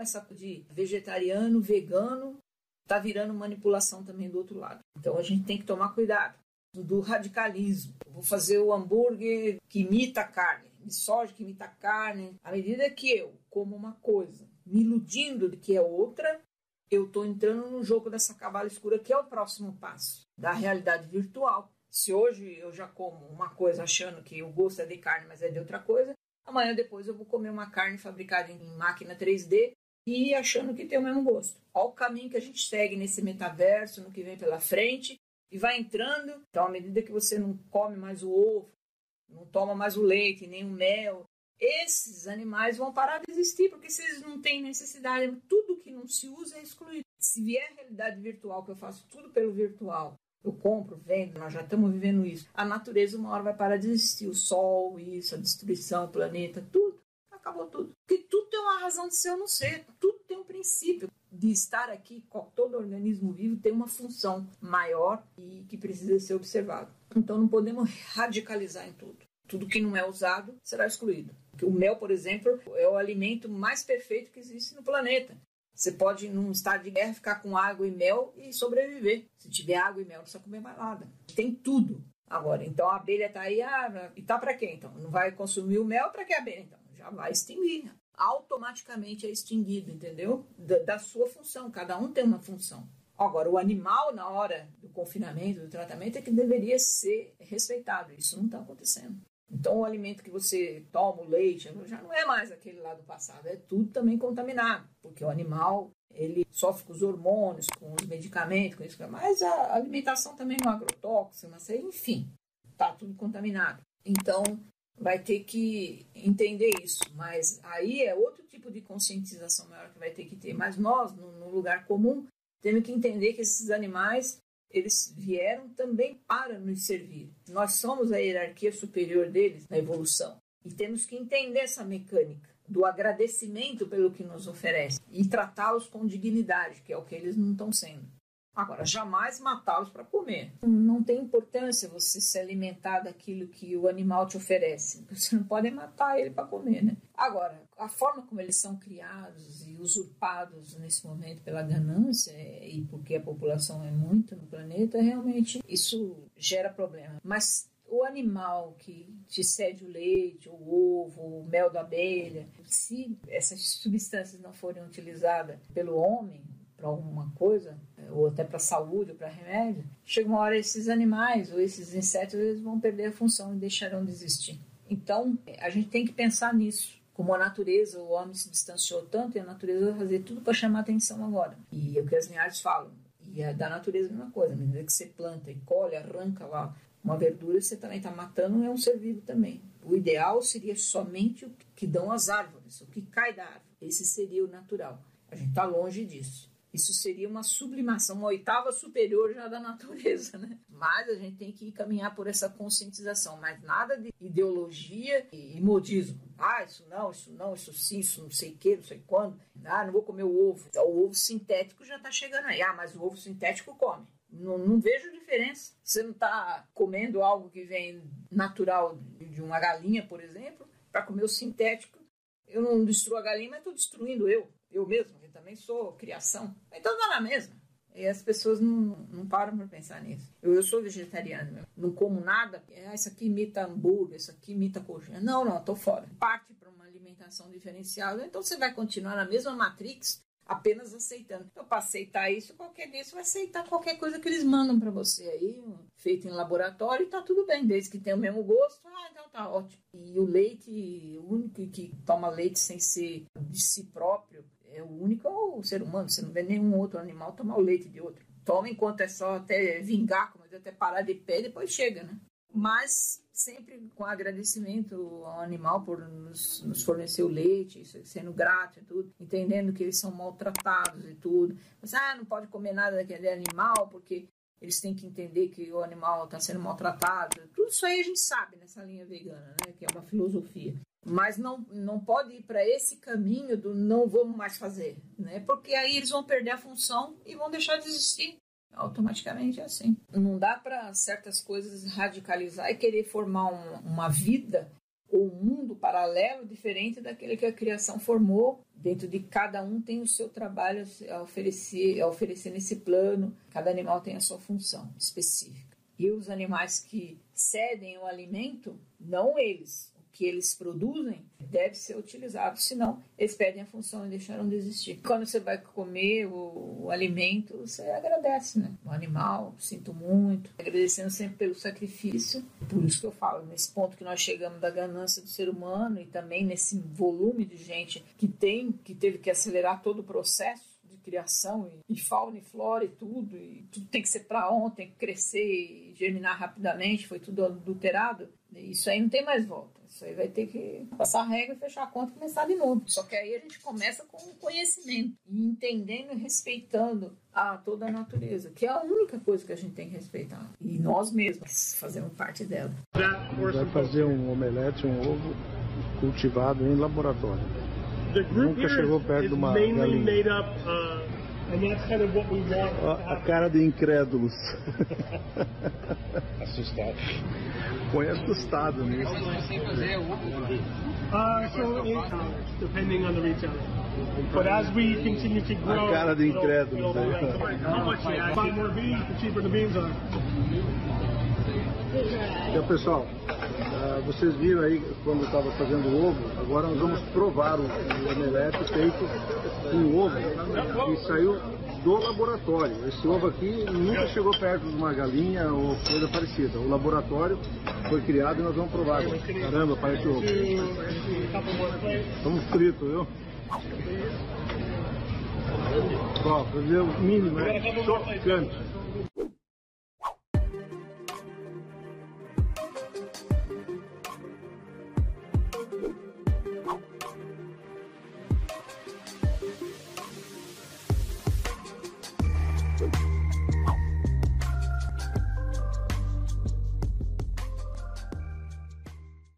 Então, essa de vegetariano, vegano, tá virando manipulação também do outro lado. Então, a gente tem que tomar cuidado do radicalismo. vou fazer o hambúrguer que imita carne, de soja que imita carne. À medida que eu como uma coisa, me iludindo de que é outra, eu estou entrando no jogo dessa cabala escura, que é o próximo passo da realidade virtual. Se hoje eu já como uma coisa achando que o gosto é de carne, mas é de outra coisa, amanhã depois eu vou comer uma carne fabricada em máquina 3D e achando que tem o mesmo gosto. Olha o caminho que a gente segue nesse metaverso, no que vem pela frente, e vai entrando. Então, à medida que você não come mais o ovo, não toma mais o leite, nem o mel, esses animais vão parar de existir, porque se eles não têm necessidade, tudo que não se usa é excluído. Se vier realidade virtual, que eu faço tudo pelo virtual, eu compro, vendo, nós já estamos vivendo isso. A natureza uma hora vai parar de existir. O sol, isso, a destruição, o planeta, tudo. Acabou tudo. Porque tudo tem uma razão de ser ou não ser. Tudo tem um princípio de estar aqui. Todo organismo vivo tem uma função maior e que precisa ser observado. Então não podemos radicalizar em tudo. Tudo que não é usado será excluído. O mel, por exemplo, é o alimento mais perfeito que existe no planeta. Você pode, num estado de guerra, ficar com água e mel e sobreviver. Se tiver água e mel, não precisa comer mais nada. Tem tudo. Agora, então a abelha está aí, ah, e tá para quê então? Não vai consumir o mel, para que a abelha então? Já vai extinguir. Automaticamente é extinguido, entendeu? Da, da sua função. Cada um tem uma função. Agora, o animal, na hora do confinamento, do tratamento, é que deveria ser respeitado. Isso não está acontecendo. Então, o alimento que você toma, o leite, já não é mais aquele lá do passado, é tudo também contaminado, porque o animal ele sofre com os hormônios, com os medicamentos, com isso, mas a alimentação também é agrotóxica, enfim, tá tudo contaminado. Então, vai ter que entender isso, mas aí é outro tipo de conscientização maior que vai ter que ter. Mas nós, no, lugar comum, temos que entender que esses animais eles vieram também para nos servir. Nós somos a hierarquia superior deles na evolução e temos que entender essa mecânica do agradecimento pelo que nos oferece e tratá-los com dignidade, que é o que eles não estão sendo. Agora, jamais matá-los para comer. Não tem importância você se alimentar daquilo que o animal te oferece. Você não pode matar ele para comer, né? Agora, a forma como eles são criados e usurpados nesse momento pela ganância e porque a população é muito no planeta, realmente isso gera problema. Mas o animal que te cede o leite, o ovo, o mel da abelha, se essas substâncias não forem utilizadas pelo homem, para alguma coisa, ou até para saúde ou para remédio, chega uma hora esses animais ou esses insetos eles vão perder a função e deixarão de existir. Então, a gente tem que pensar nisso. Como a natureza, o homem se distanciou tanto e a natureza vai fazer tudo para chamar atenção agora. E é o que as linhagens falam. E é da natureza a mesma coisa. À medida que você planta e colhe, arranca lá uma verdura, você também está matando, é um ser vivo também. O ideal seria somente o que dão as árvores, o que cai da árvore. Esse seria o natural. A gente está longe disso. Isso seria uma sublimação, uma oitava superior já da natureza, né? Mas a gente tem que caminhar por essa conscientização, mas nada de ideologia e modismo. Ah, isso não, isso não, isso sim, isso não sei o que, não sei quando. Ah, não vou comer o ovo. Então, o ovo sintético já está chegando aí. Ah, mas o ovo sintético come. Não, não vejo diferença. Você não está comendo algo que vem natural de uma galinha, por exemplo, para comer o sintético. Eu não destruo a galinha, mas estou destruindo eu, eu mesmo também sou criação. Então dá na mesma. E as pessoas não, não param para pensar nisso. Eu, eu sou vegetariana, não como nada. Ah, isso aqui imita hambúrguer, isso aqui imita coxinha. Não, não, estou fora. Parte para uma alimentação diferenciada. Então você vai continuar na mesma matrix, apenas aceitando. Então, para aceitar isso, qualquer dia você vai aceitar qualquer coisa que eles mandam para você aí, feito em laboratório, e tá tudo bem, desde que tenha o mesmo gosto. Ah, então tá ótimo. E o leite, o único que toma leite sem ser de si próprio, é o único é o ser humano. Você não vê nenhum outro animal tomar o leite de outro. Toma enquanto é só até vingar, como até parar de pé, depois chega, né? Mas sempre com agradecimento ao animal por nos, nos, fornecer o leite, sendo grato e tudo, entendendo que eles são maltratados e tudo. Mas, ah, não pode comer nada daquele animal porque eles têm que entender que o animal está sendo maltratado. Tudo isso aí a gente sabe nessa linha vegana, né? Que é uma filosofia mas não, não pode ir para esse caminho do não vamos mais fazer, né? Porque aí eles vão perder a função e vão deixar de existir. Automaticamente é assim. Não dá para certas coisas radicalizar e querer formar um, uma vida ou um mundo paralelo diferente daquele que a criação formou. Dentro de cada um tem o seu trabalho a oferecer, a oferecer nesse plano. Cada animal tem a sua função específica. E os animais que cedem o alimento, não eles, que eles produzem deve ser utilizado, senão eles perdem a função e deixaram de existir. Quando você vai comer o, o, alimento, você agradece, né? O animal, sinto muito, agradecendo sempre pelo sacrifício. Por isso que eu falo, nesse ponto que nós chegamos da ganância do ser humano e também nesse volume de gente que tem, que teve que acelerar todo o processo criação e, fauna e flora e tudo, e tudo tem que ser para ontem, crescer e germinar rapidamente, foi tudo adulterado. Isso aí não tem mais volta. Isso aí vai ter que passar a regra, fechar a conta e começar de novo. Só que aí a gente começa com o conhecimento entendendo e respeitando a toda a natureza, que é a única coisa que a gente tem que respeitar. E nós mesmos fazemos parte dela. Vai fazer um omelete, um ovo cultivado em laboratório. Nunca chegou perto de uma galinha. Kind of a, a cara de incrédulos. Assustado. Põe assustado nisso. Uh, so it, depending on the retailer. But as we continue to grow, a cara de incrédulos. How much you buy more beans, the cheaper the beans are. Então, pessoal, uh, vocês viram aí quando eu estava fazendo o ovo, agora nós vamos provar o, o omelete feito com ovo que saiu do laboratório. Esse ovo aqui nunca chegou perto de uma galinha ou coisa parecida. O laboratório foi criado e nós vamos provar. Caramba, parece ovo. Estamos fritos, viu? Ó, fazer o mínimo, né? Chocante.